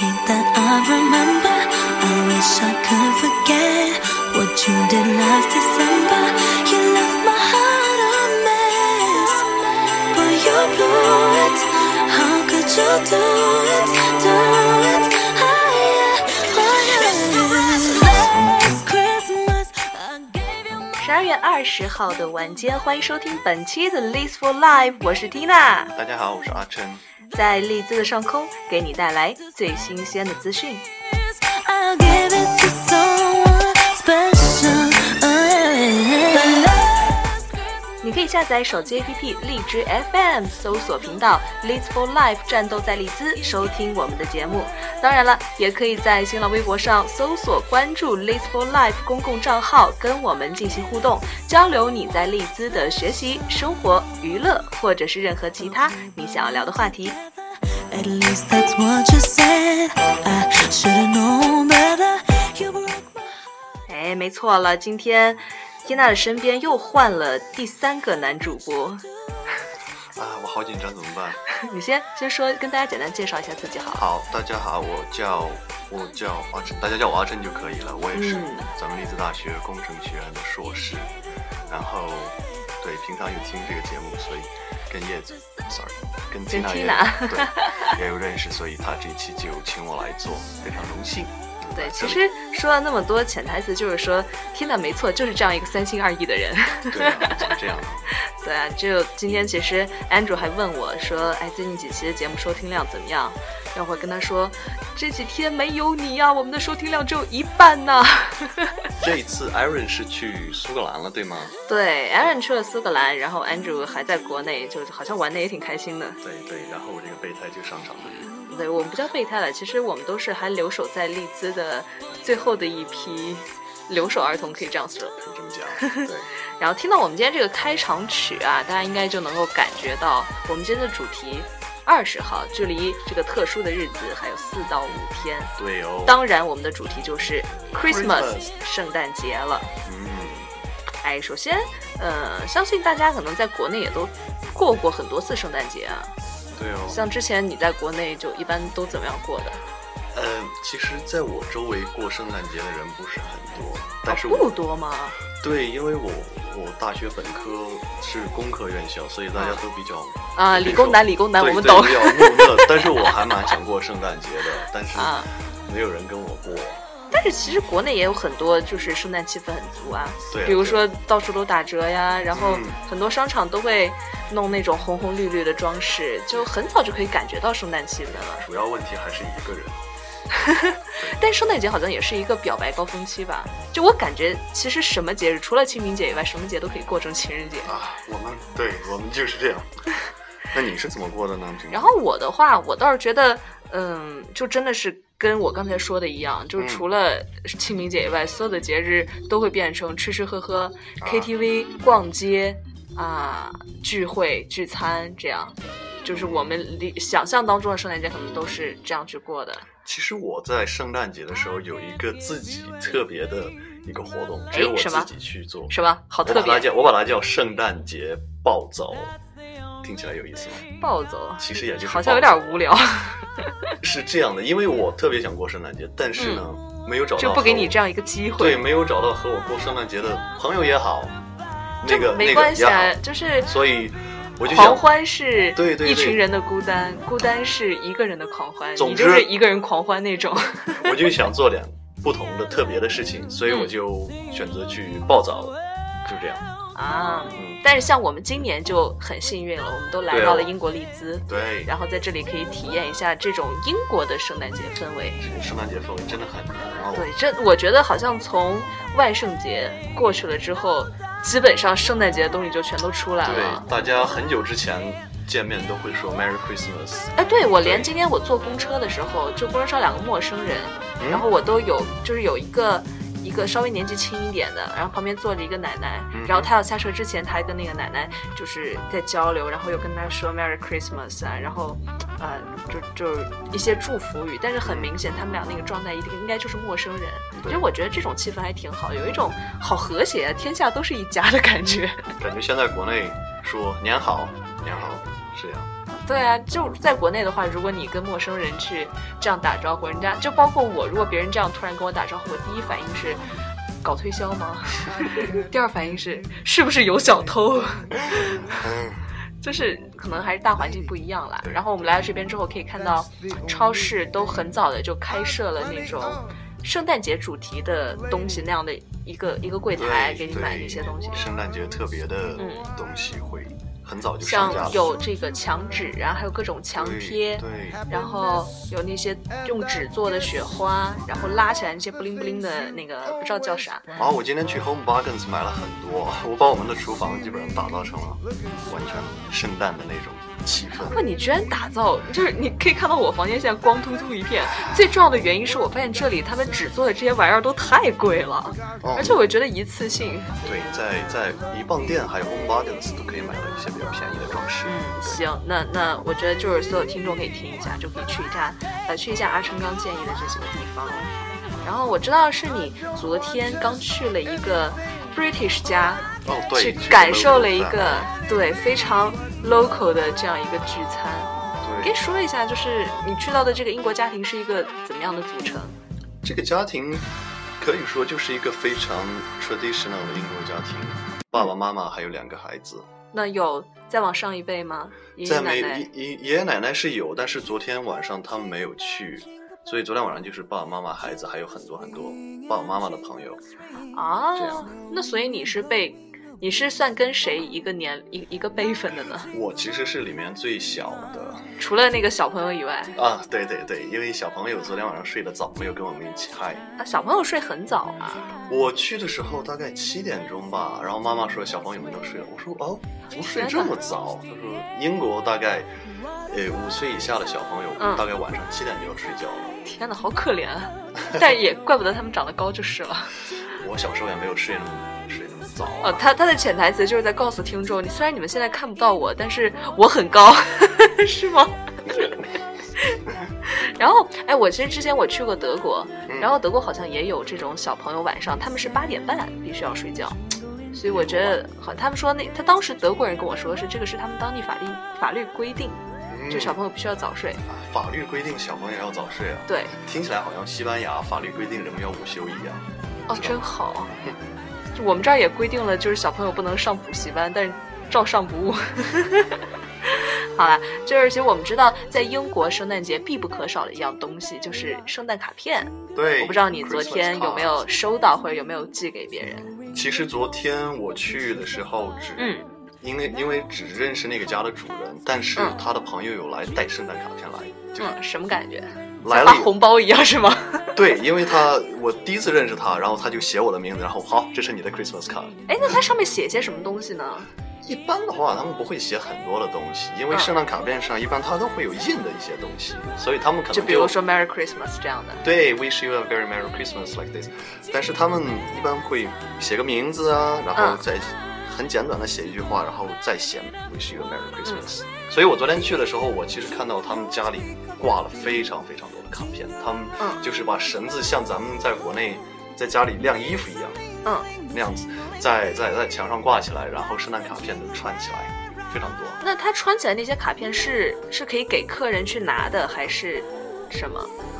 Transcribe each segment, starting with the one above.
hate that I remember. I wish I could forget what you did last December. You left my heart a mess, but you blew it. How could you do it? Do it? Oh, yeah. Oh, yeah. Last Christmas, I gave you my 十二月二十号的晚间，欢迎收听本期的 List for Life，我是 Tina，大家好，我是阿琛。 在利兹的上空给你带来最新鲜的资讯。你可以下载手机 APP 荔枝 FM，搜索频道 List for Life 战斗在利兹，收听我们的节目。当然了，也可以在新浪微博上搜索关注 List for Life 公共账号，跟我们进行互动，交流你在利兹的学习、生活、娱乐，或者是任何其他你想要聊的话题。哎，没错了，今天缇娜的身边又换了第三个男主播。啊，我好紧张，怎么办？你先先说，跟大家简单介绍一下自己好了。好，大家好，我叫我叫阿琛，大家叫我阿琛就可以了。我也是嗯咱们利兹大学工程学院的硕士，然后对平常有听这个节目，所以跟叶子，sorry，跟跟 Tina 也对 也有认识，所以他这一期就请我来做，非常荣幸。对，其实说了那么多潜台词，就是说，Tina 没错，就是这样一个三心二意的人。对啊，怎么这样？对啊，就 今天其实 Andrew 还问我说，哎，最近几期的节目收听量怎么样？然后我跟他说，这几天没有你呀、我们的收听量只有一半呢。这一次 Aaron 是去苏格兰了，对吗？对，Aaron 去了苏格兰，然后 Andrew 还在国内，就好像玩的也挺开心的。对对，然后我这个备胎就上场了。对我们不叫备胎了，其实我们都是还留守在利兹的最后的一批留守儿童，可以这样说。可以这么讲，对。然后听到我们今天这个开场曲啊，大家应该就能够感觉到我们今天的主题。二十号，距离这个特殊的日子还有四到五天。对哦，当然，我们的主题就是 Christmas，Christmas 圣诞节了。嗯，哎，首先，呃，相信大家可能在国内也都过过很多次圣诞节啊。对哦。像之前你在国内就一般都怎么样过的？呃，其实在我周围过圣诞节的人不是很多，但是不多吗？对，因为我我大学本科是工科院校，所以大家都比较啊，理工男，理工男，我们懂对比。较 木讷。但是我还蛮想过圣诞节的，但是啊没有人跟我过。但是其实国内也有很多就是圣诞气氛很足啊，对啊比如说到处都打折呀，然后嗯很多商场都会弄那种红红绿绿的装饰，就很早就可以感觉到圣诞气氛了。主要问题还是一个人。但圣诞节好像也是一个表白高峰期吧？就我感觉，其实什么节日除了清明节以外，什么节都可以过成情人节。啊，我们对我们就是这样。那你是怎么过的呢？然后我的话，我倒是觉得，嗯，就真的是跟我刚才说的一样，就是嗯除了清明节以外，所有的节日都会变成吃吃喝喝、KTV、逛街啊、聚会、聚餐这样。就是我们理想象当中的圣诞节，可能都是这样去过的。其实我在圣诞节的时候有一个自己特别的一个活动，只有我自己去做。是吧？好特别，我把它叫我把它叫圣诞节暴走，听起来有意思吗？暴走，其实也就是好像有点无聊，是这样的，因为我特别想过圣诞节，但是呢，没有找到嗯就不给你这样一个机会。对，没有找到和我过圣诞节的朋友也好，这那个没关系啊，就是所以我就狂，欢是对对对一群人的孤单，孤单是一个人的狂欢，总就是一个人狂欢那种。我就想做点不同的特别的事情，所以嗯我就选择去暴走，就这样。啊，嗯，但是像我们今年就很幸运了，我们都来到了英国利兹，对，然后在这里可以体验一下这种英国的圣诞节氛围。圣诞节氛围真的很好。对，这我觉得好像从万圣节过去了之后，基本上圣诞节的东西就全都出来了对了，。大家很久之前见面都会说 Merry Christmas。哎，对我连今天我坐公车的时候，就公车上两个陌生人，嗯然后我都有，就是有一个一个稍微年纪轻一点的，然后旁边坐着一个奶奶，嗯然后他要下车之前，他还跟那个奶奶就是在交流，然后又跟她说 Merry Christmas 啊，然后呃就就一些祝福语，但是很明显他们俩那个状态一定应该就是陌生人，其对实我觉得这种气氛还挺好，有一种好和谐，天下都是一家的感觉。感觉现在国内说年好，年好是这样。对啊，就在国内的话，如果你跟陌生人去这样打招呼，人家就包括我，如果别人这样突然跟我打招呼，我第一反应是搞推销吗？第二反应是是不是有小偷？就是可能还是大环境不一样啦。然后我们来到这边之后，可以看到超市都很早的就开设了那种圣诞节主题的东西那样的一个一个柜台，给你买那些东西。圣诞节特别的嗯东西会很早就上像架了。有这个墙纸啊，还有各种墙贴，对对然后有那些用纸做的雪花，然后拉起来那些布灵布灵的那个不知道叫啥。然后我今天去 Home Bargains 买了很多，我把我们的厨房基本上打造成了完全圣诞的那种气氛。哇，你居然打造，就是你可以看到我房间现在光秃秃一片。最重要的原因是我发现这里他们只做的这些玩意儿都太贵了，哦而且我觉得一次性。对，在在一磅店还有 Home Bargains 都可以买到一些比较便宜的装饰。嗯，行，那那我觉得就是所有听众可以听一下，就可以去一下，呃，去一下阿成刚建议的这几个地方。然后我知道是你昨天刚去了一个 British 家，哦，对，去去感受了一个对非常 local 的这样一个聚餐。可以说一下，就是你去到的这个英国家庭是一个怎么样的组成？这个家庭可以说就是一个非常 traditional 的英国家庭，爸爸妈妈还有两个孩子。那有再往上一辈吗？爷爷在没奶奶爷爷爷爷奶奶是有，但是昨天晚上他们没有去，所以昨天晚上就是爸爸妈妈、孩子，还有很多很多爸爸妈妈的朋友。啊这样？那所以你是被你是算跟谁一个年一一个辈分的呢？我其实是里面最小的除了那个小朋友以外，啊，对对对，因为小朋友昨天晚上睡得早，没有跟我们一起嗨。啊，小朋友睡很早啊。我去的时候大概七点钟吧，然后妈妈说小朋友们都睡了，我说哦，怎么睡这么早？她说英国大概呃五岁以下的小朋友、嗯大概晚上七点就要睡觉了。天哪，好可怜啊！但也怪不得他们长得高就是了。我小时候也没有睡那么睡那么早、啊。哦，他他的潜台词就是在告诉听众，你虽然你们现在看不到我，但是我很高，是吗？然后，哎，我其实之前我去过德国，嗯然后德国好像也有这种小朋友晚上他们是八点半必须要睡觉，所以我觉得好，他们说那他当时德国人跟我说是这个是他们当地法律法律规定，嗯就小朋友必须要早睡。法律规定小朋友要早睡啊。对，听起来好像西班牙法律规定人们要午休一样。哦，真好。就我们这儿也规定了，就是小朋友不能上补习班，但是照上不误。好了，就是其实我们知道，在英国圣诞节必不可少的一样东西就是圣诞卡片。对，我不知道你昨天有没有收到，或者有没有寄给别人。其实昨天我去的时候只，嗯因为因为只认识那个家的主人，但是嗯他的朋友有来带圣诞卡片来，就嗯，什么感觉？来了发红包一样是吗？对，因为他我第一次认识他，然后他就写我的名字，然后好，这是你的 Christmas card。哎，那它上面写些什么东西呢？一般的话，他们不会写很多的东西，因为嗯圣诞卡片上一般它都会有印的一些东西，所以他们可能就比如说 Merry Christmas 这样的。对，Wish you a very merry Christmas like this。但是他们一般会写个名字啊，然后嗯再很简短的写一句话，然后再写 Wish you a merry Christmas。所以我昨天去的时候，我其实看到他们家里挂了非常非常多的卡片，他们嗯就是把绳子像咱们在国内在家里晾衣服一样嗯，那样子，在在在墙上挂起来，然后圣诞卡片都串起来，非常多。那他穿起来那些卡片是是可以给客人去拿的，还是什么？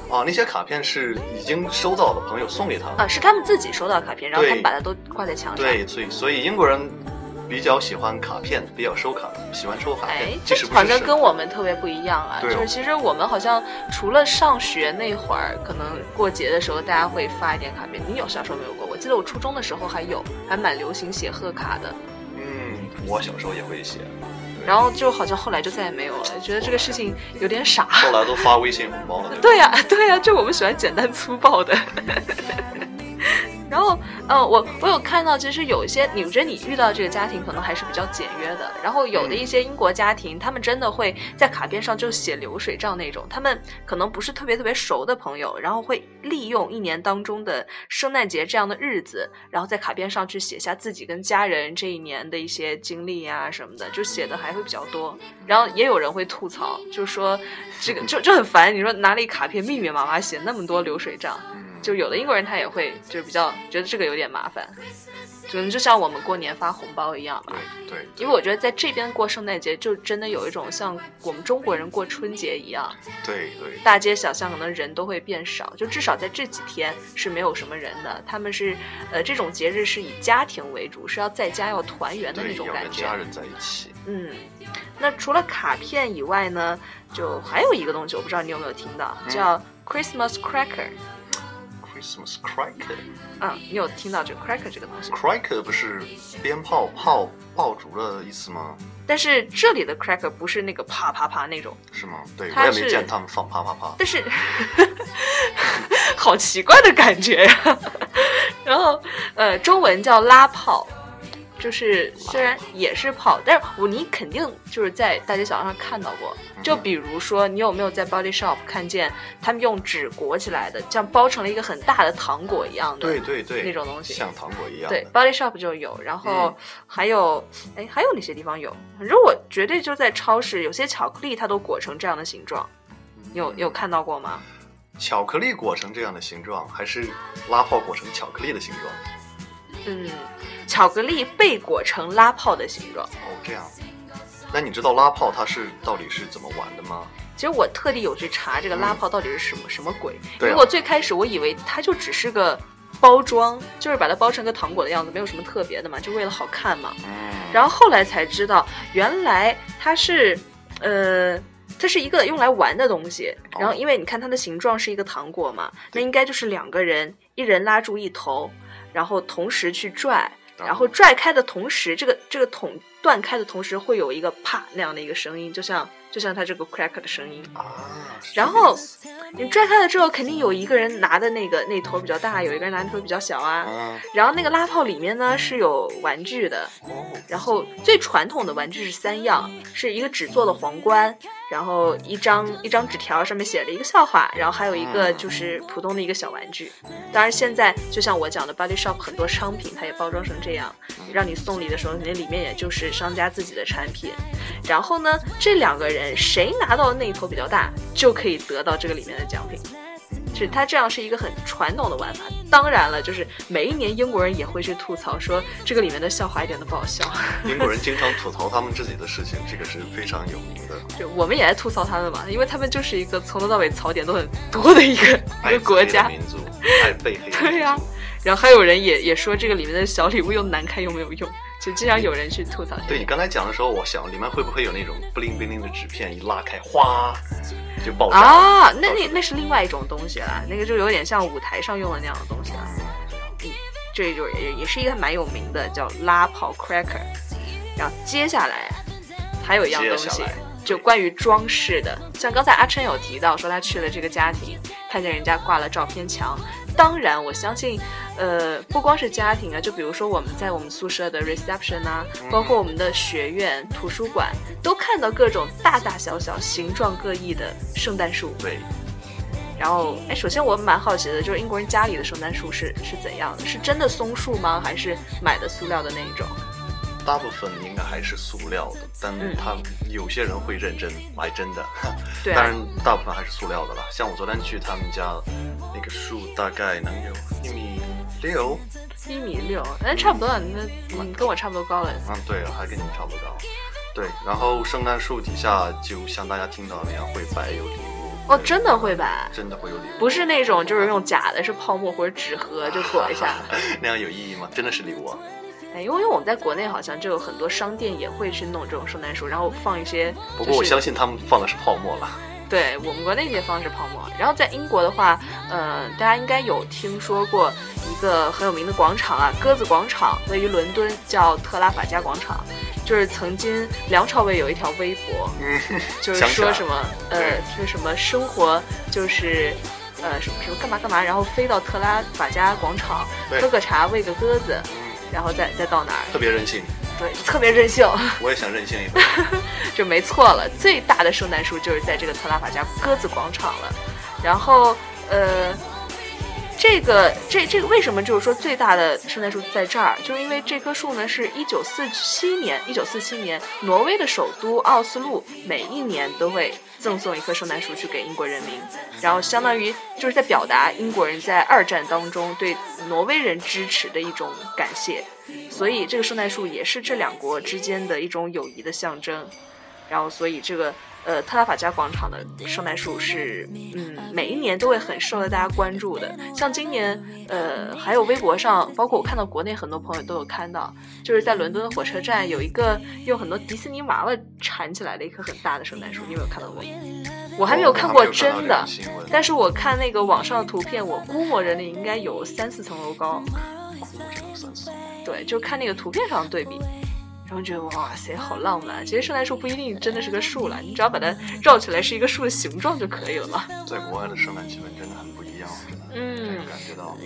啊，那些卡片是已经收到的朋友送给他们。啊，是他们自己收到卡片，然后他们把它都挂在墙上。对，所以所以英国人比较喜欢卡片，比较收卡，喜欢收卡哎片，，这即使不是圣好像跟我们特别不一样啊。就是其实我们好像除了上学那会儿，可能过节的时候大家会发一点卡片。你有小时候没有过？我记得我初中的时候还有，还蛮流行写贺卡的。嗯，我小时候也会写，然后就好像后来就再也没有了，觉得这个事情有点傻。后来都发微信红包了？对呀、对呀、就我们喜欢简单粗暴的。然后，呃，我我有看到，其实有一些，你觉得你遇到这个家庭可能还是比较简约的。然后有的一些英国家庭，他们真的会在卡片上就写流水账那种，他们可能不是特别特别熟的朋友，然后会利用一年当中的圣诞节这样的日子，然后在卡片上去写下自己跟家人这一年的一些经历啊什么的，就写的还会比较多。然后也有人会吐槽，就说这个就就很烦，你说拿了一卡片密密麻麻写那么多流水账。嗯，就有的英国人他也会就是比较觉得这个有点麻烦，可能就像我们过年发红包一样嘛。对对，因为我觉得在这边过圣诞节就真的有一种像我们中国人过春节一样，对对大街小巷可能人都会变少，就至少在这几天是没有什么人的。他们是呃这种节日是以家庭为主，是要在家要团圆的那，种感觉家。人在一起。嗯，那除了卡片以外呢，就还有一个东西，我不知道你有没有听到，嗯叫 Christmas cracker。Christmas cracker，cracker 嗯，你有听到这个 cracker 这个东西？cracker？不是鞭炮炮爆竹的意思吗？但是这里的 cracker 不是那个啪啪啪那种，是吗？对，我也没见他们放啪啪啪。但是 好奇怪的感觉呀。然后呃，中文叫拉炮。就是虽然也是泡，但是我你肯定就是在大街小巷上看到过。就比如说，你有没有在 Body Shop 看见他们用纸裹起来的，像包成了一个很大的糖果一样的？对对对，那种东西像糖果一样对。，Body Shop 就有，然后嗯还有，哎、还有哪些地方有？反正我绝对就在超市，有些巧克力它都裹成这样的形状，你有有看到过吗？巧克力裹成这样的形状，还是拉泡裹成巧克力的形状？嗯，巧克力被裹成拉泡的形状。哦，这样。那你知道拉泡它是到底是怎么玩的吗？其实我特地有去查这个拉泡到底是什么、什么鬼，因对我最开始我以为它就只是个包装，就是把它包成个糖果的样子，没有什么特别的嘛，就为了好看嘛。嗯，然后后来才知道，原来它是，呃，它是一个用来玩的东西。然后因为你看它的形状是一个糖果嘛，那应该就是两个人，一人拉住一头，然后同时去拽，然后拽开的同时，这个这个桶断开的同时会有一个啪那样的一个声音，就像就像它这个 crack 的声音。啊，然后你拽开了之后，肯定有一个人拿的那个那头比较大，有一个人拿的头比较小啊。啊，然后那个拉炮里面呢是有玩具的，哦，然后最传统的玩具是三样，是一个纸做的皇冠，然后一张一张纸条上面写了一个笑话，然后还有一个就是普通的一个小玩具。当然现在就像我讲的，Body Shop 很多商品它也包装成这样，让你送礼的时候，那里面也就是商家自己的产品。然后呢，这两个人谁拿到那一头比较大，就可以得到这个里面的奖品。是它这样是一个很传统的玩法。当然了，就是每一年英国人也会去吐槽说这个里面的笑话一点都不好笑。英国人经常吐槽他们自己的事情，这个是非常有名的。就我们也爱吐槽他们嘛，因为他们就是一个从头到尾槽点都很多的一个一个国家。民族，爱被黑 对呀、然后还有人也也说这个里面的小礼物又难看又没有用，就经常有人去吐槽这个。对你刚才讲的时候，我想里面会不会有那种不灵不灵的纸片，一拉开，哗就爆炸啊，那那那是另外一种东西了，那个就有点像舞台上用的那样的东西了。嗯，这就也也是一个蛮有名的，叫拉炮 cracker。然后接下来还有一样东西就关于装饰的，像刚才阿琛有提到说他去了这个家庭，看见人家挂了照片墙。当然，我相信，呃，不光是家庭啊，就比如说我们在我们宿舍的 reception 啊，包括我们的学院、图书馆，都看到各种大大小小、形状各异的圣诞树。对，然后，哎，首先我蛮好奇的，就是英国人家里的圣诞树是是怎样的？是真的松树吗？还是买的塑料的那一种？大部分应该还是塑料的，但嗯他有些人会认真买真的，当然，大部分还是塑料的啦。像我昨天去他们家，那个树大概能有一米六，一米六，哎差不多了，那嗯跟我差不多高了。嗯，对，还跟你差不多高。对，然后圣诞树底下就像大家听到那样会摆有礼物。哦，真的会摆，真的会有礼物，不是那种就是用假的，是泡沫或者纸盒就裹一下。那样有意义吗？真的是礼物啊！哎，因为因为我们在国内好像就有很多商店也会去弄这种圣诞树，然后放一些、就是。不过我相信他们放的是泡沫了。对我们国内也放的是泡沫。然后在英国的话，呃，大家应该有听说过一个很有名的广场啊，鸽子广场，位于伦敦，叫特拉法加广场。就是曾经梁朝伟有一条微博，就是说什么呃对，说什么生活就是。呃，什么什么干嘛干嘛，然后飞到特拉法加广场喝个茶，喂个鸽子，嗯，然后再再到哪儿？特别任性，对，特别任性，我也想任性一回。就没错了。最大的圣诞树就是在这个特拉法加鸽子广场了。然后，呃，这个这这个为什么就是说最大的圣诞树在这儿？就是因为这棵树呢是一九四七年，一九四七年挪威的首都奥斯陆每一年都会赠送一棵圣诞树去给英国人民，然后相当于就是在表达英国人在二战当中对挪威人支持的一种感谢，所以这个圣诞树也是这两国之间的一种友谊的象征。然后，所以这个呃特拉法加广场的圣诞树是嗯每一年都会很受到大家关注的。像今年呃还有微博上，包括我看到国内很多朋友都有看到，就是在伦敦的火车站有一个用很多迪士尼娃娃缠起来的一棵很大的圣诞树，你有没有看到过？我还没有看过真的，但是我看那个网上的图片，我估摸着那应该有三四层楼高。对，就看那个图片上的对比。然后觉得哇塞，好浪漫！其实圣诞树不一定真的是个树了，你只要把它绕起来是一个树的形状就可以了嘛。在国外的圣诞气氛真的很不一样，嗯，感觉到。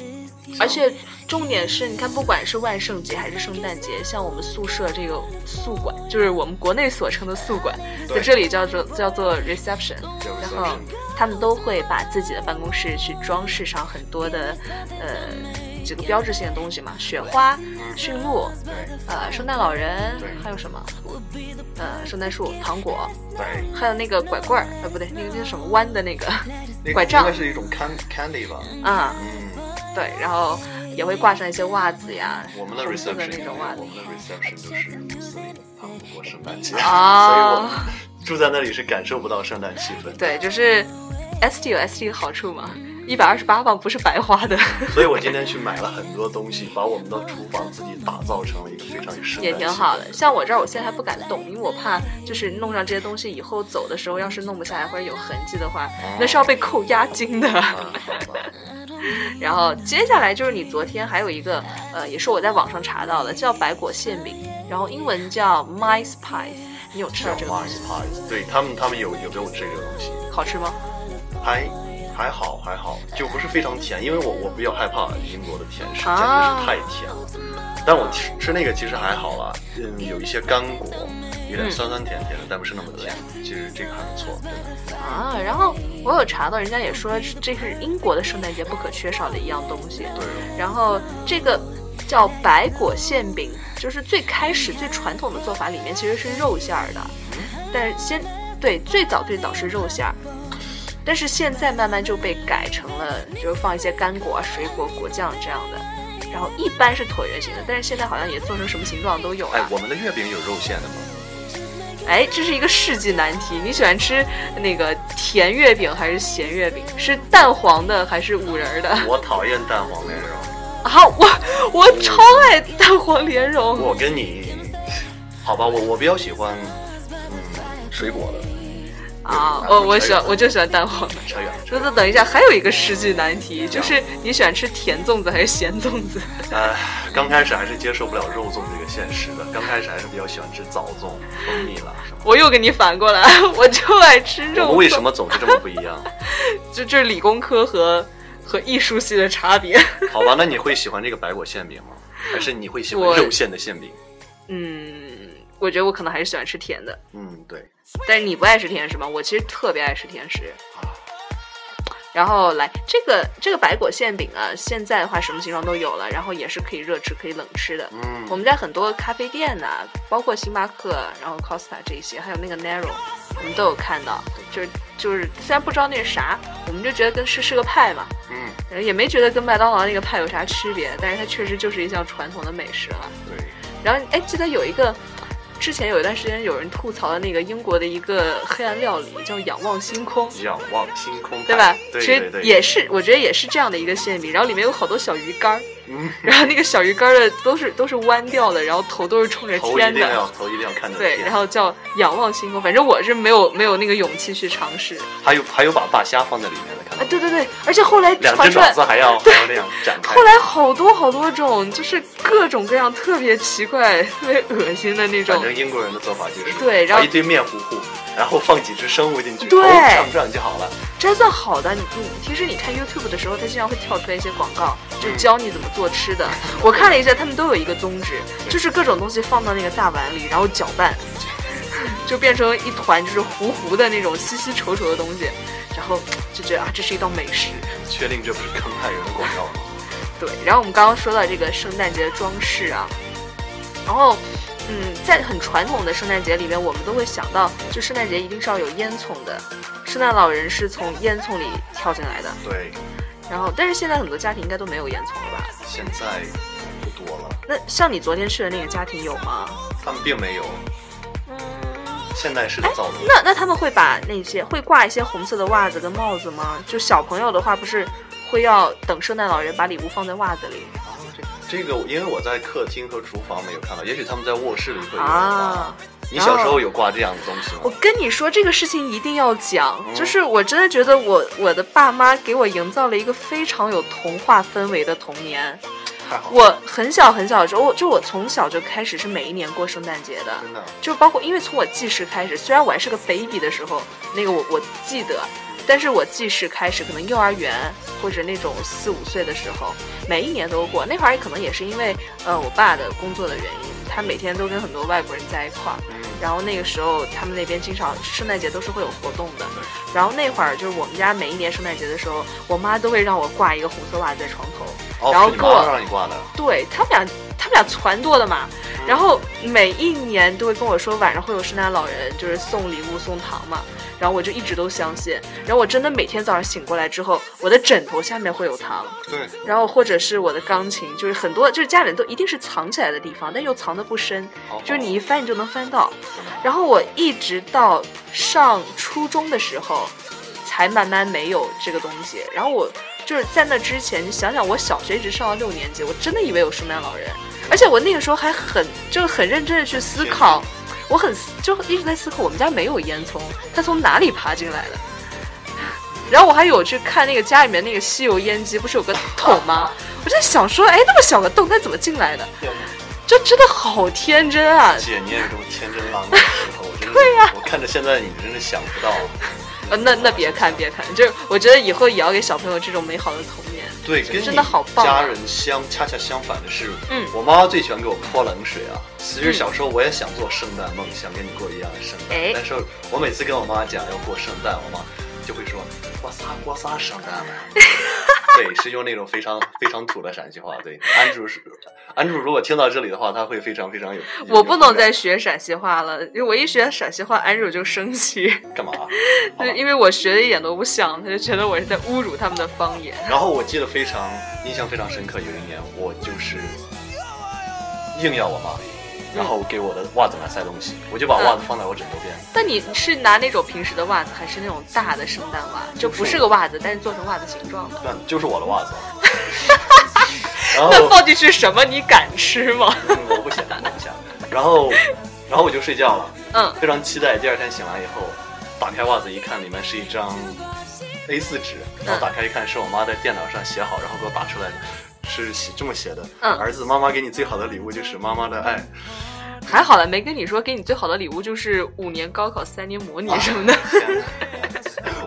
而且重点是，你看，不管是万圣节还是圣诞节，像我们宿舍这个宿管，就是我们国内所称的宿管，在这里叫做叫做 reception，然后他们都会把自己的办公室去装饰上很多的呃。几个标志性的东西嘛，雪花、驯鹿，呃，圣诞老人，还有什么？呃，圣诞树、糖果，对，还有那个拐棍儿，呃，不对，那个那个什么弯的那个 拐杖，应该是一种 candy 吧？啊，嗯，对，然后也会挂上一些袜子呀，我们的 reception 那种袜子，我们的 reception 就是穆斯林，他们不过圣诞节，啊，所以我们 住在那里是感受不到圣诞气氛。对，就是 S T 有 S T 的好处嘛。一百二十八磅不是白花的，所以我今天去买了很多东西，把我们的厨房自己打造成了一个非常有也挺好的。像我这儿，我现在还不敢动，因为我怕就是弄上这些东西以后走的时候，要是弄不下来或者有痕迹的话，那是要被扣押金的。然后接下来就是你昨天还有一个呃，也是我在网上查到的，叫白果馅饼，然后英文叫 mice pie，你有吃到这个？mice pie，对他们他们有有给我这个东西，好吃吗？还。还好还好，就不是非常甜，因为我我比较害怕英国的甜食，简直是太甜了。但我吃吃那个其实还好啦，嗯，有一些干果，有点酸酸甜甜的，但不是那么甜。其实这个还不错。啊，然后我有查到，人家也说这是英国的圣诞节不可缺少的一样东西。对。然后这个叫白果馅饼，就是最开始最传统的做法里面其实是肉馅儿的，但是先对最早最早是肉馅儿。但是现在慢慢就被改成了，就是放一些干果啊、水果、果酱这样的，然后一般是椭圆形的，但是现在好像也做成什么形状都有。哎，我们的月饼有肉馅的吗？哎，这是一个世纪难题。你喜欢吃那个甜月饼还是咸月饼？是蛋黄的还是五仁的？我讨厌蛋黄莲蓉。啊，我我超爱蛋黄莲蓉。我跟你，好吧，我我比较喜欢，嗯，水果的。啊，我我喜欢，我就喜欢蛋黄的。扯远了。那那等一下，还有一个世纪难题，就是你喜欢吃甜粽子还是咸粽子？呃，刚开始还是接受不了肉粽这个现实的，刚开始还是比较喜欢吃枣粽，蜂蜜了？我又跟你反过来，我就爱吃肉。为什么总是这么不一样？就这是理工科和和艺术系的差别。好吧，那你会喜欢这个白果馅饼吗？还是你会喜欢肉馅的馅饼？嗯。我觉得我可能还是喜欢吃甜的，嗯，对。但是你不爱吃甜食吗？我其实特别爱吃甜食。然后来这个这个白果馅饼啊，现在的话什么形状都有了，然后也是可以热吃可以冷吃的。嗯，我们在很多咖啡店呐，包括星巴克，然后 Costa 这些，还有那个 Narrow，我们都有看到。就是就是虽然不知道那是啥，我们就觉得跟是是个派嘛，嗯，也没觉得跟麦当劳那个派有啥区别，但是它确实就是一项传统的美食了。对。然后哎，记得有一个。之前有一段时间，有人吐槽的那个英国的一个黑暗料理，叫仰望星空。仰望星空，对吧？其实也是，我觉得也是这样的一个馅饼，然后里面有好多小鱼干儿。然后那个小鱼干的都是都是弯掉的，然后头都是冲着天的。头一定要头一定要看着对，然后叫仰望星空。反正我是没有没有那个勇气去尝试。还有还有把大虾放在里面的，看到？对对对，而且后来两只爪子还要 还要那样展开。后来好多好多种，就是各种各样特别奇怪、特别恶心的那种。反正英国人的做法就是对，然后一堆面糊糊。然后放几只生物进去，对，转转就好了。这算好的。你你平时你看 YouTube 的时候，它经常会跳出来一些广告，就教你怎么做吃的。我看了一下，他们都有一个宗旨，就是各种东西放到那个大碗里，然后搅拌，就变成一团就是糊糊的那种稀稀稠稠的东西，然后就觉得啊，这是一道美食。确定这不是坑害人的广告吗？对。然后我们刚刚说到这个圣诞节的装饰啊，然后。嗯，在很传统的圣诞节里面，我们都会想到，就圣诞节一定是要有烟囱的，圣诞老人是从烟囱里跳进来的。对，然后，但是现在很多家庭应该都没有烟囱了吧？现在不多了，那像你昨天去的那个家庭有吗？他们并没有嗯，现代式的造型。那那他们会把那些会挂一些红色的袜子跟帽子吗？就小朋友的话，不是会要等圣诞老人把礼物放在袜子里这个，因为我在客厅和厨房没有看到，也许他们在卧室里会有吧。啊？你小时候有挂这样的东西吗我？跟你说，这个事情一定要讲，嗯就是我真的觉得我我的爸妈给我营造了一个非常有童话氛围的童年。我很小很小的时候，我就我从小就开始是每一年过圣诞节的，真的就包括因为从我记事开始，虽然我还是个 baby 的时候，那个我我记得，但是我记事开始，可能幼儿园或者那种四五岁的时候，每一年都过。那会儿可能也是因为呃我爸的工作的原因，他每天都跟很多外国人在一块儿，嗯，然后那个时候他们那边经常圣诞节都是会有活动的，然后那会儿就是我们家每一年圣诞节的时候，我妈都会让我挂一个红色袜子在床头。哦，然后给我让你挂的，对他们俩，他们俩攒多的嘛。然后每一年都会跟我说晚上会有圣诞老人，就是送礼物送糖嘛。然后我就一直都相信。然后我真的每天早上醒过来之后，我的枕头下面会有糖，对，然后或者是我的钢琴，就是很多就是家里人都一定是藏起来的地方，但又藏得不深，就是你一翻你就能翻到。然后我一直到上初中的时候，才慢慢没有这个东西。然后我就是在那之前，你想想，我小学一直上到六年级，我真的以为有圣诞老人，而且我那个时候还很就是很认真的去思考，我很就一直在思考我们家没有烟囱，它从哪里爬进来的。然后我还有去看那个家里面那个吸油烟机，不是有个桶吗？我在想说，哎，那么小个洞，它怎么进来的？天哪就真的好天真啊！姐，你也有这么天真浪漫的时候，我真的，对呀、我看着现在你真的想不到。呃，那那别看别看，就是我觉得以后也要给小朋友这种美好的童年。对，跟真你的好棒啊家人相恰恰相反的是，嗯我妈妈最喜欢给我泼冷水啊。其实小时候我也想做圣诞梦，想跟你过一样的圣诞，哎但是我每次跟我妈讲要过圣诞，我妈就会说我啥我啥圣诞了。对，是用那种非常非常土的陕西话。对，安主是安主，如果听到这里的话，他会非常非常有。我不能再学陕西话了，因为我一学陕西话，安主就生气，干嘛？就因为我学的一点都不像，他就觉得我是在侮辱他们的方言。然后我记得非常印象非常深刻，有一年我就是硬要我妈，然后给我的袜子来塞东西，我就把袜子放在我枕头边。但你是拿那种平时的袜子，还是那种大的圣诞袜？就不是个袜子，但是做成袜子形状的。那就是我的袜子。然那后放进去什么？你敢吃吗？嗯我不想，我不想。然后，然后我就睡觉了，嗯，非常期待第二天醒来以后，打开袜子一看，里面是一张 A 四纸，然后打开一看，是我妈在电脑上写好，然后给我打出来的，是写这么写的：嗯儿子，妈妈给你最好的礼物就是妈妈的爱。还好了，没跟你说给你最好的礼物就是五年高考、三年模拟什么的。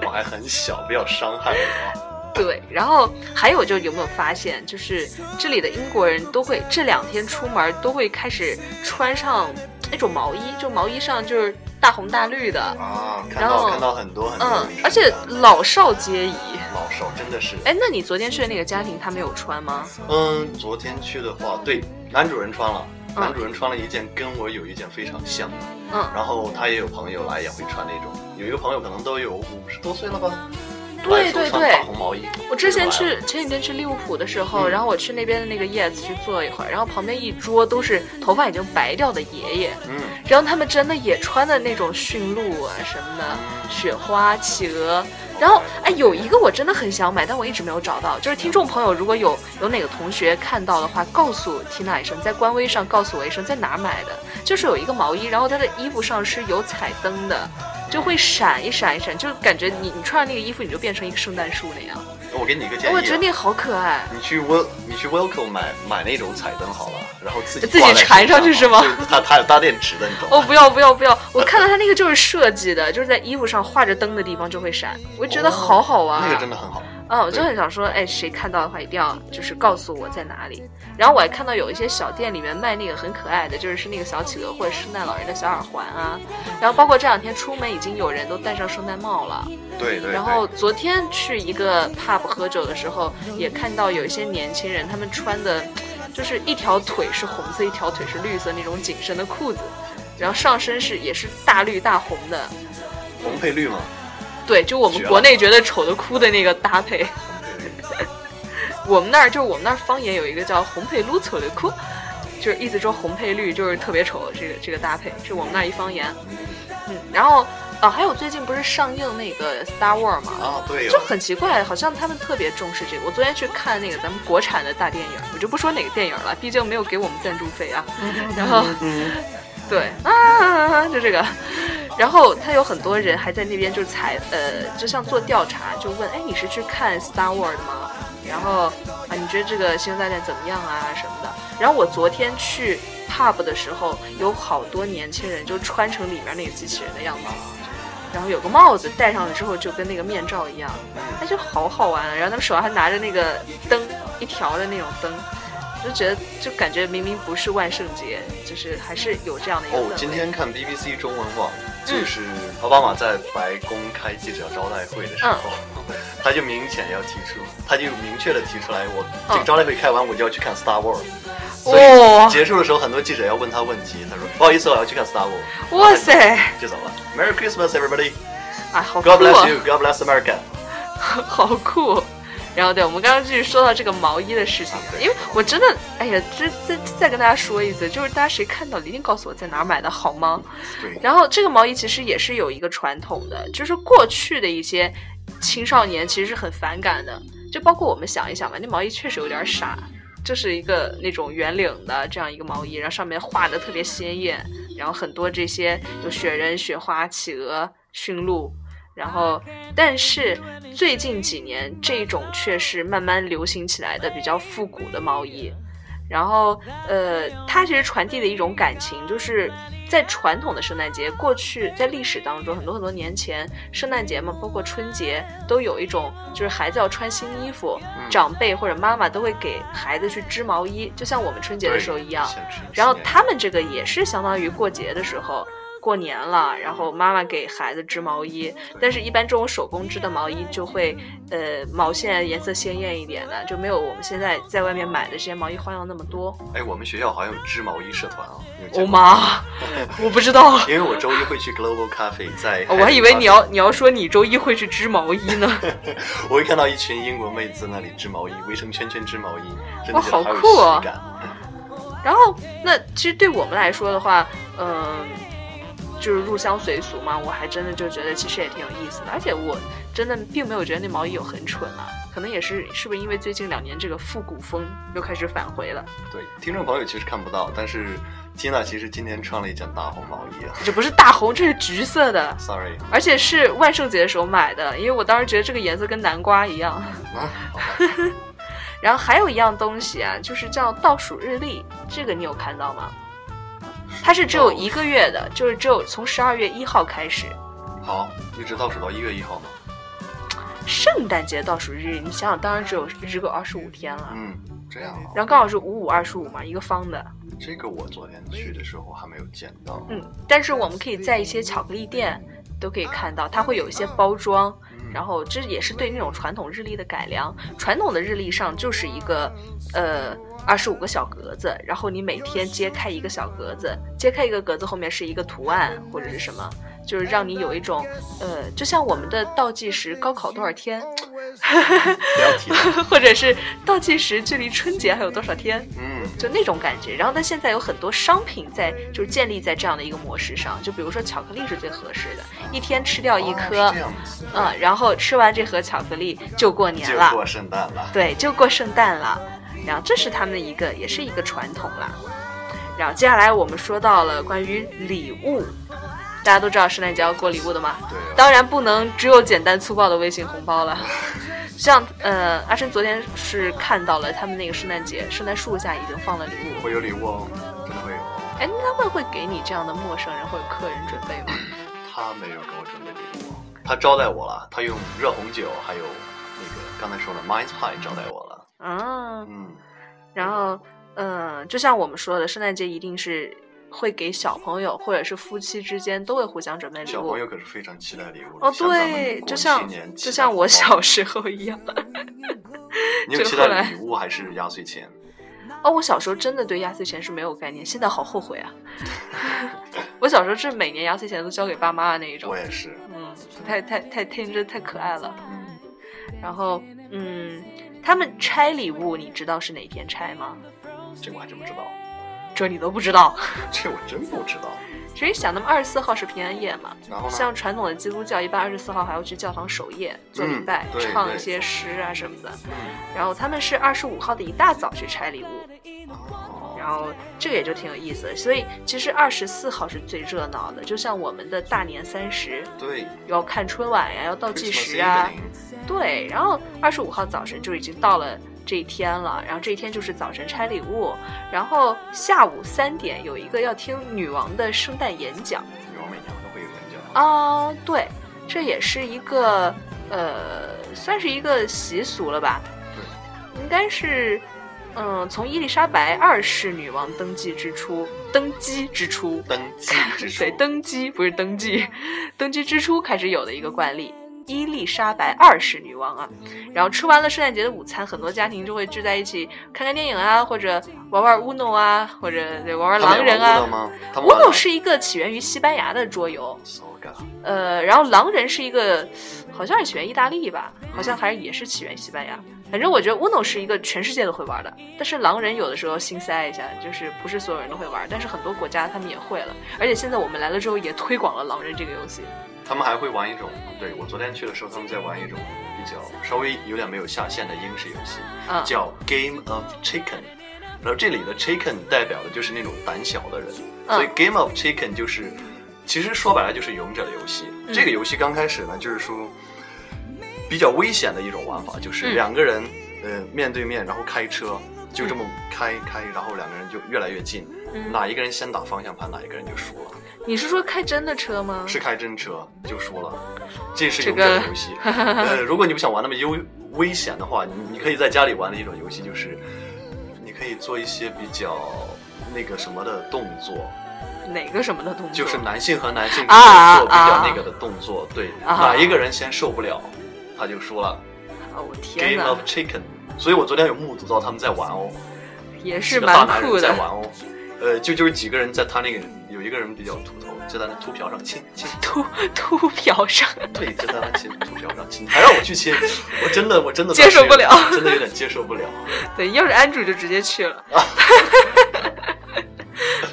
我还很小，不要伤害我。对，然后还有就有没有发现，就是这里的英国人都会这两天出门都会开始穿上那种毛衣，就毛衣上就是大红大绿的，啊，看然后到看到很多很多，嗯而且老少皆宜。老少真的是。哎，那你昨天去的那个家庭，他没有穿吗？嗯，昨天去的话，对，男主人穿了，嗯。男主人穿了一件跟我有一件非常像的，嗯，然后他也有朋友来也会穿那种，有一个朋友可能都有五十多岁了吧，对对对。大红毛衣。我之前去前几天去利物浦的时候，嗯。然后我去那边的那个 Yes 去坐一会儿，然后旁边一桌都是头发已经白掉的爷爷，嗯，然后他们真的也穿的那种驯鹿啊什么的，雪花、企鹅。然后，哎，有一个我真的很想买，但我一直没有找到。就是听众朋友，如果有有哪个同学看到的话，告诉缇娜一声，在官微上告诉我一声，在哪买的。就是有一个毛衣，然后它的衣服上是有彩灯的，就会闪一闪一闪，就感觉你你穿上那个衣服，你就变成一个圣诞树那样。我给你一个建议、啊，我觉得那个好可爱。你去 Will 你去 Wilco 买买那种彩灯好了，然后自己自己缠上去是吗它它有搭电池的，你懂吗？哦，不要不要不要！我看到它那个就是设计的，就是在衣服上画着灯的地方就会闪，我觉得好好玩、啊那个真的很好。嗯，我就很想说，哎，谁看到的话一定要就是告诉我在哪里。然后我还看到有一些小店里面卖那个很可爱的，就是是那个小企鹅或者圣诞老人的小耳环啊。然后包括这两天出门已经有人都戴上圣诞帽了。对对。然后昨天去一个 pub 喝酒的时候，也看到有一些年轻人，他们穿的就是一条腿是红色，一条腿是绿色那种紧身的裤子，然后上身是也是大绿大红的，红配绿吗？对，就我们国内觉得丑的哭的那个搭配。我们那儿就是我们那儿方言有一个叫“红配绿丑的哭”，就是意思说红配绿就是特别丑，这个这个搭配是我们那儿一方言。嗯，然后啊，还有最近不是上映那个 Star War 吗？啊，对呀、就很奇怪，好像他们特别重视这个。我昨天去看那个咱们国产的大电影，我就不说哪个电影了，毕竟没有给我们赞助费啊。然后，对啊，就这个。然后他有很多人还在那边就采呃，就像做调查，就问，哎，你是去看 Star War 的吗？然后啊，你觉得这个星球大战怎么样啊什么的？然后我昨天去 pub 的时候，有好多年轻人就穿成里面那个机器人的样子。然后有个帽子戴上了之后，就跟那个面罩一样，那就好好玩。然后他们手上还拿着那个灯，一条的那种灯，就觉得就感觉明明不是万圣节，就是还是有这样的一个。，哦今天看 BBC 中文网，就是奥巴马在白宫开记者招待会的时候，他就明显要提出，他就明确的提出来，我这个招待会开完我就要去看 Star Wars。所以结束的时候，很多记者要问他问题，他说不好意思，我要去看 Star Wars。哇塞，就走了。Merry Christmas, everybody. 啊，好酷 God 啊 bless！you. God bless America. 好酷。然后对，我们刚刚继续说到这个毛衣的事情，因为我真的，哎呀，这再再跟大家说一次，就是大家谁看到了一定告诉我在哪儿买的好吗？对，然后这个毛衣其实也是有一个传统的，就是过去的一些青少年其实是很反感的，就包括我们想一想吧，那毛衣确实有点傻，就是一个那种圆领的这样一个毛衣，然后上面画的特别鲜艳，然后很多这些有雪人、雪花、企鹅、驯鹿。然后，但是最近几年，这种却是慢慢流行起来的比较复古的毛衣。然后，呃，它其实传递的一种感情，就是在传统的圣诞节，过去在历史当中，很多很多年前，圣诞节嘛，包括春节，都有一种就是孩子要穿新衣服，长辈或者妈妈都会给孩子去织毛衣，就像我们春节的时候一样。然后他们这个也是相当于过节的时候。过年了，然后妈妈给孩子织毛衣，但是一般这种手工织的毛衣就会，呃，毛线颜色鲜艳一点的，就没有我们现在在外面买的这些毛衣花样那么多。哎，我们学校好像有织毛衣社团啊。我妈，我不知道，因为我周一会去 Global Cafe，在哦我还以为你要你要说你周一会去织毛衣呢。我会看到一群英国妹子那里织毛衣，围成圈圈织毛衣，真的哇好酷哦喜感。然后，那其实对我们来说的话，嗯、就是入乡随俗嘛，我还真的就觉得其实也挺有意思的，而且我真的并没有觉得那毛衣有很蠢啊，可能也是是不是因为最近两年这个复古风又开始返回了，对，听众朋友其实看不到，但是 Tina 其实今天穿了一件大红毛衣啊。这不是大红，这是橘色的，Sorry，而且是万圣节的时候买的，因为我当时觉得这个颜色跟南瓜一样。啊，好吧，然后还有一样东西啊，就是叫倒数日历，这个你有看到吗？它是只有一个月的，就是只有从十二月一号开始。好，一直倒数到一月一号吗？圣诞节倒数日，你想想，当然只有只有二十五天了，嗯，这样啊。然后刚好是五五二十五嘛，一个方的。这个我昨天去的时候还没有见到。嗯，但是我们可以在一些巧克力店都可以看到，它会有一些包装，然后这也是对那种传统日历的改良。传统的日历上就是一个呃二十五个小格子，然后你每天揭开一个小格子，揭开一个格子后面是一个图案或者是什么，就是让你有一种呃，就像我们的倒计时高考多少天。或者是倒计时距离春节还有多少天。嗯，就那种感觉。然后它现在有很多商品在，就是建立在这样的一个模式上。就比如说巧克力是最合适的，一天吃掉一哦颗。嗯，然后吃完这盒巧克力就过年就了，过圣诞了。对，就过圣诞了。然后这是他们的一个，也是一个传统啦。然后接下来我们说到了关于礼物，大家都知道圣诞节要过礼物的嘛，对啊。当然不能只有简单粗暴的微信红包了。像呃，阿琛昨天是看到了他们那个圣诞节，圣诞树下已经放了礼物。会有礼物哦，真的会有。哎，那他们会给你这样的陌生人或者客人准备吗？他没有给我准备礼物，他招待我了，他用热红酒还有那个刚才说的 mince pie 招待我了。啊，嗯，然后，嗯、就像我们说的，圣诞节一定是会给小朋友或者是夫妻之间都会互相准备礼物小朋。友可是非常期待礼物。哦，对，过就像就像我小时候一样。你有期待礼物还是压岁钱？哦，我小时候真的对压岁钱是没有概念，现在好后悔啊！我小时候是每年压岁钱都交给爸妈的那一种我，也是，嗯，太太太天真太可爱了。嗯，然后，嗯，他们拆礼物，你知道是哪天拆吗？这我还真不知道，这你都不知道？这我真不知道。其实想，那么二十四号是平安夜嘛，然后呢？像传统的基督教，一般二十四号还要去教堂守夜做礼拜，唱一些诗啊什么的。嗯然后他们是二十五号的一大早去拆礼物，哦然后这个也就挺有意思的。所以其实二十四号是最热闹的，就像我们的大年三十对，要看春晚呀，要倒计时啊，对。然后二十五号早晨就已经到了这一天了，然后这一天就是早晨拆礼物，然后下午三点有一个要听女王的圣诞演讲。女王每年都会有演讲。啊、对，这也是一个呃，算是一个习俗了吧？对应该是，嗯，从伊丽莎白二世女王登基之初，登基之初，登基之初 对，登基不是登记，登基之初开始有的一个惯例。伊丽莎白二世女王啊，然后吃完了圣诞节的午餐，很多家庭就会聚在一起看看电影啊，或者玩玩 Uno 啊，或者对玩玩狼人啊。Uno 是一个起源于西班牙的桌游，呃，然后狼人是一个，好像是起源意大利吧，好像还是也是起源西班牙。反正我觉得 Uno 是一个全世界都会玩的，但是狼人有的时候心塞一下，就是不是所有人都会玩，但是很多国家他们也会了。而且现在我们来了之后也推广了狼人这个游戏。他们还会玩一种，对我昨天去的时候，他们在玩一种比较稍微有点没有下限的英式游戏，嗯叫 Game of Chicken。然后这里的 Chicken 代表的就是那种胆小的人，嗯所以 Game of Chicken 就是，其实说白了就是勇者的游戏。嗯这个游戏刚开始呢，就是说比较危险的一种玩法，就是嗯两个人、呃面对面，然后开车，就这么开开，然后两个人就越来越近，嗯哪一个人先打方向盘，哪一个人就输了。你是说开真的车吗？是开真车就输了，这是这勇者的个游戏。呃，如果你不想玩那么悠危险的话，你你可以在家里玩的一种游戏就是，你可以做一些比较那个什么的动作，哪个什么的动作？就是男性和男性之啊间做比较啊那个的动作，对，啊哪一个人先受不了，他就输了。哦，我天 Game of，Chicken，所以我昨天有目睹到他们在玩哦，也是蛮酷的在。玩哦。呃，就就是几个人在他那个有一个人比较秃头，就在那秃瓢上亲亲秃秃瓢上，对，就在那亲秃瓢上亲，还让我去亲，我真的我真的接受不了真的有点接受不了。对，要是安主就直接去了。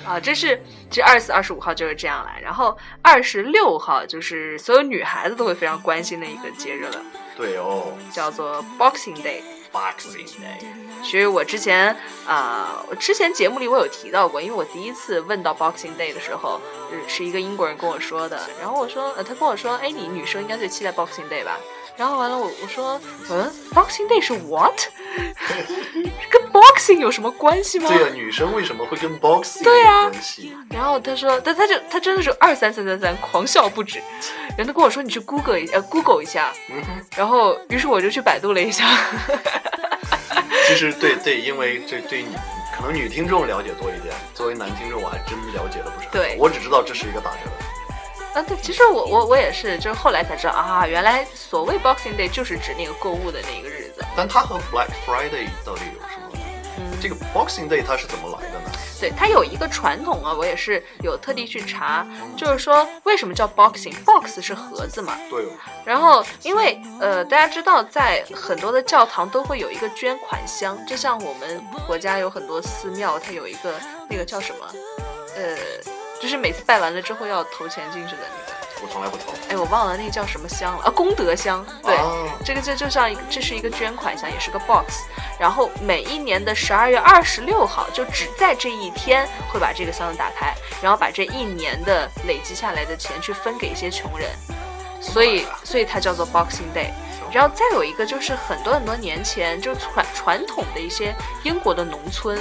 啊，这是这二十四、二十五号就是这样来，然后二十六号就是所有女孩子都会非常关心的一个节日了，对哦叫做 Boxing Day。，Boxing Day，其实我之前啊、我之前节目里我有提到过，因为我第一次问到 Boxing Day 的时候，呃是一个英国人跟我说的，然后我说，呃，他跟我说，哎，你女生应该最期待 Boxing Day 吧？然后完了我我说，嗯，Boxing Day 是 what？跟 Boxing 有什么关系吗？对呀、女生为什么会跟 Boxing 对啊？然后他说，他他就他真的是二三三三三狂笑不止。然后他跟我说，你去 Google 一呃 Google 一下。嗯，然后于是我就去百度了一下。其实对对，因为这对你可能女听众了解多一点，作为男听众我还真了解的不是很多对我只知道这是一个打折的。啊，对，其实我我我也是，就是后来才知道啊，原来所谓 Boxing Day 就是指那个购物的那个日子。但它和 Black Friday 到底有什么？嗯，这个 Boxing Day 它是怎么来的呢？对，它有一个传统啊，我也是有特地去查，就是说为什么叫 Boxing？Box 是盒子嘛，对哦，然后，因为呃，大家知道，在很多的教堂都会有一个捐款箱，就像我们国家有很多寺庙，它有一个那个叫什么，呃，就是每次拜完了之后要投钱进去的那个，我从来不投。哎，我忘了那个叫什么箱了啊，功德箱。对，哦这个就就像一个，这是一个捐款箱，也是个 box。然后每一年的十二月二十六号，就只在这一天会把这个箱子打开，然后把这一年的累积下来的钱去分给一些穷人，所以所以它叫做 Boxing Day。然后再有一个就是很多很多年前，就是传传统的一些英国的农村，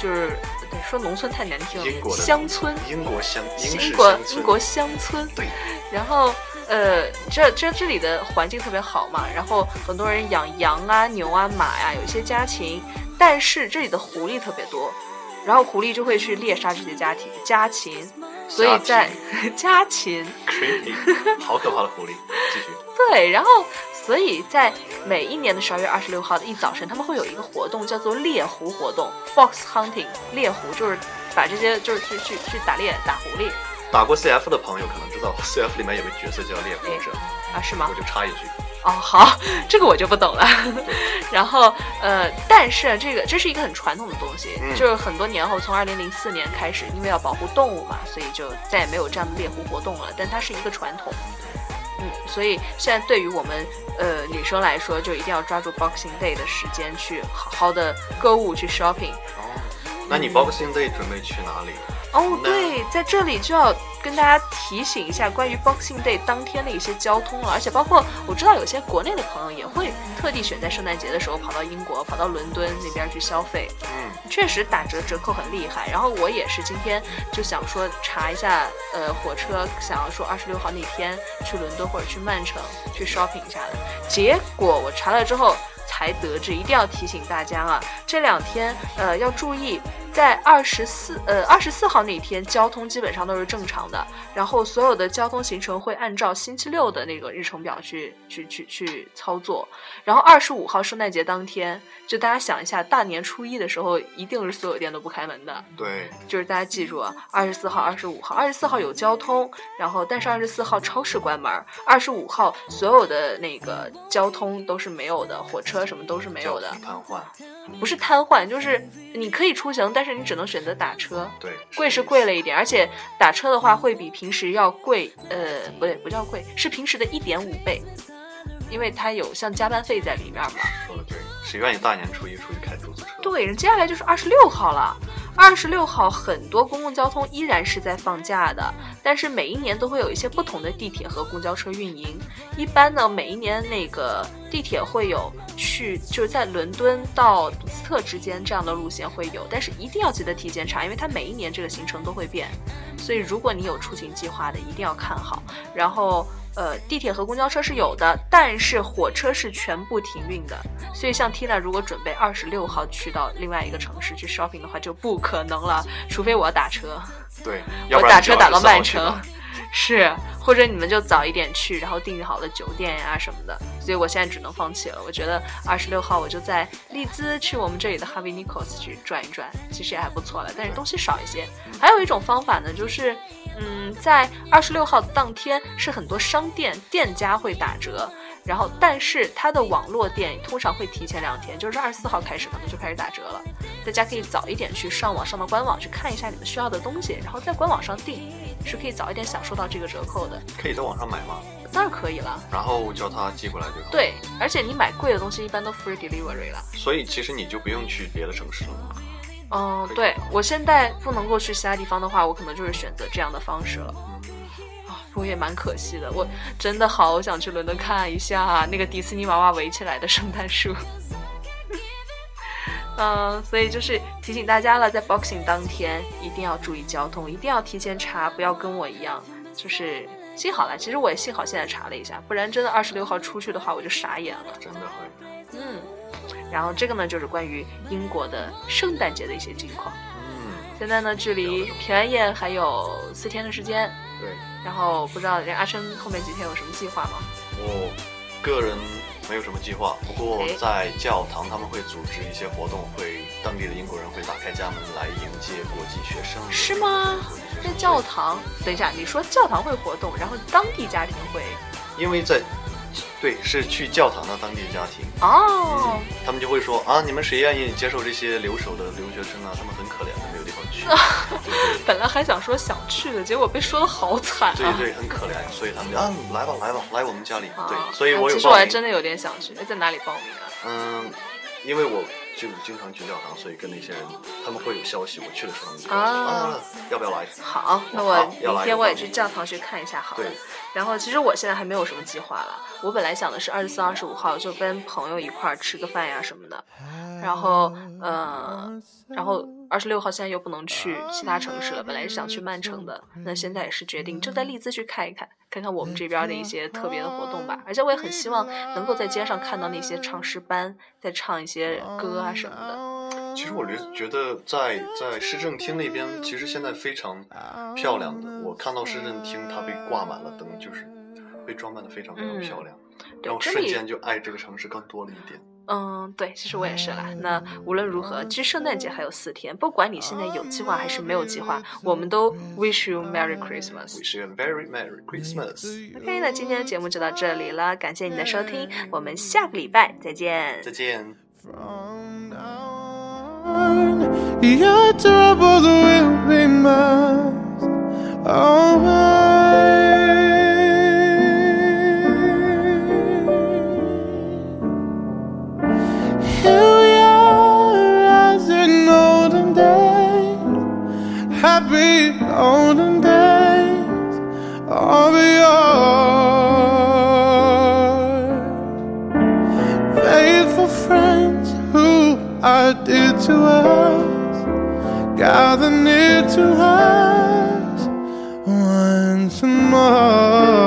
就是对说农村太难听了，英国的乡村，英国乡英国英国乡村，对，然后呃，这这这里的环境特别好嘛，然后很多人养羊啊、牛啊、马呀、有一些家禽，但是这里的狐狸特别多，然后狐狸就会去猎杀这些家庭家禽，所以在 家禽，好可怕的狐狸。继续。对，然后所以在每一年的十二月二十六号的一早晨，他们会有一个活动叫做猎狐活动 （Fox Hunting）。猎狐就是把这些就是去去去打猎打狐狸打过 CF 的朋友可能知道，CF 里面有个角色叫猎狐者，啊，是吗我？就插一句，哦，好，这个我就不懂了。然后呃，但是这个这是一个很传统的东西，嗯就是很多年后，从二零零四年开始，因为要保护动物嘛，所以就再也没有这样的猎狐活动了。但它是一个传统。嗯，所以现在对于我们呃女生来说，就一定要抓住 Boxing Day 的时间去好好的购物去 shopping。哦，那你 Boxing Day 准备去哪里？哦，对，在这里就要跟大家提醒一下关于 Boxing Day 当天的一些交通了，而且包括我知道有些国内的朋友也会特地选在圣诞节的时候跑到英国、跑到伦敦那边去消费，嗯，确实打折折扣很厉害。然后我也是今天就想说查一下，呃，火车想要说二十六号那天去伦敦或者去曼城去 shopping 一下的，结果我查了之后。才得知，一定要提醒大家啊，这两天呃要注意，在二十四呃二十四号那天，交通基本上都是正常的，然后所有的交通行程会按照星期六的那个日程表去去去去操作。然后二十五号圣诞节当天，就大家想一下，大年初一的时候，一定是所有店都不开门的。对，就是大家记住啊，二十四号、二十五号，二十四号有交通，然后但是二十四号超市关门，二十五号所有的那个交通都是没有的，火车什么都是没有的瘫痪，不是瘫痪，就是你可以出行，但是你只能选择打车。对，贵是贵了一点，而且打车的话会比平时要贵，呃，不对，不叫贵，是平时的一点五倍，因为它有像加班费在里面嘛。说的对，谁愿意大年初一出去多给人？接下来就是二十六号了。二十六号很多公共交通依然是在放假的，但是每一年都会有一些不同的地铁和公交车运营。一般呢，每一年那个地铁会有去就是在伦敦到比斯特之间这样的路线会有，但是一定要记得提前查，因为它每一年这个行程都会变。所以如果你有出行计划的，一定要看好。然后。呃，地铁和公交车是有的，但是火车是全部停运的。所以像 Tina 如果准备二十六号去到另外一个城市去 shopping 的话，就不可能了，除非我要打车，对，我打车打到24号曼城是，或者你们就早一点去，然后订好了酒店呀什么的。所以我现在只能放弃了。我觉得二十六号我就在利兹去我们这里的 Harvey Nichols 去转一转，其实也还不错了，但是东西少一些。还有一种方法呢，就是嗯，在二十六号当天是很多商店店家会打折。然后，但是它的网络店通常会提前两天，就是二十四号开始可能就开始打折了。大家可以早一点去上网上到官网去看一下你们需要的东西，然后在官网上订，是可以早一点享受到这个折扣的。可以在网上买吗？当然可以了，然后叫他寄过来就好。，对，而且你买贵的东西一般都 free delivery 了。所以其实你就不用去别的城市了嘛。嗯，对我现在不能够去其他地方的话，我可能就是选择这样的方式了。啊，不过也蛮可惜的，我真的好想去伦敦看一下那个迪士尼娃娃围起来的圣诞树。嗯，所以就是提醒大家了，在 Boxing 当天一定要注意交通，一定要提前查，不要跟我一样，就是幸好了，其实我也幸好现在查了一下，不然真的二十六号出去的话，我就傻眼了。真的会。嗯，然后这个呢，就是关于英国的圣诞节的一些近况。嗯，现在呢，距离平安夜还有四天的时间，对，然后不知道人阿生后面几天有什么计划吗？我个人没有什么计划，不过在教堂他们会组织一些活动，会当地的英国人会打开家门来迎接国际学生。是吗在教堂？等一下，你说教堂会活动，然后当地家庭会？因为在对是去教堂的当地家庭，哦，他们就会说啊，你们谁愿意接受这些留守的留学生啊？他们很 本来还想说想去的，结果被说的好惨啊！对很可怜，所以他们就啊，来吧来吧，来我们家里。啊对，所以我有其实我。还真的有点想去，那在哪里报名啊？嗯，因为我就经常去教堂，所以跟那些人他们会有消息，我去的时候你就告诉我啊啊，要不要来？好，那我明天我也去教堂去看一下好了对。然后其实我现在还没有什么计划了，我本来想的是二十四、二十五号就跟朋友一块儿吃个饭呀什么的，然后呃，然后二十六号现在又不能去其他城市了，本来是想去曼城的，那现在也是决定就在利兹去看一看，看看我们这边的一些特别的活动吧。而且我也很希望能够在街上看到那些唱诗班在唱一些歌啊什么的。其实我觉觉得在在市政厅那边，其实现在非常漂亮的。我看到市政厅它被挂满了灯，就是被装扮的非常非常漂亮，对然后瞬间就爱这个城市更多了一点。嗯，对，其实我也是啦。那无论如何，其实圣诞节还有四天，不管你现在有计划还是没有计划，我们都 wish you Merry Christmas。Wish you a very merry Christmas，OK，那今天的节目就到这里了，感谢你的收听，我们下个礼拜再见。再见。From now on, your Here we are as in olden days, happy olden days of yore faithful friends who are dear to us gather near to us once more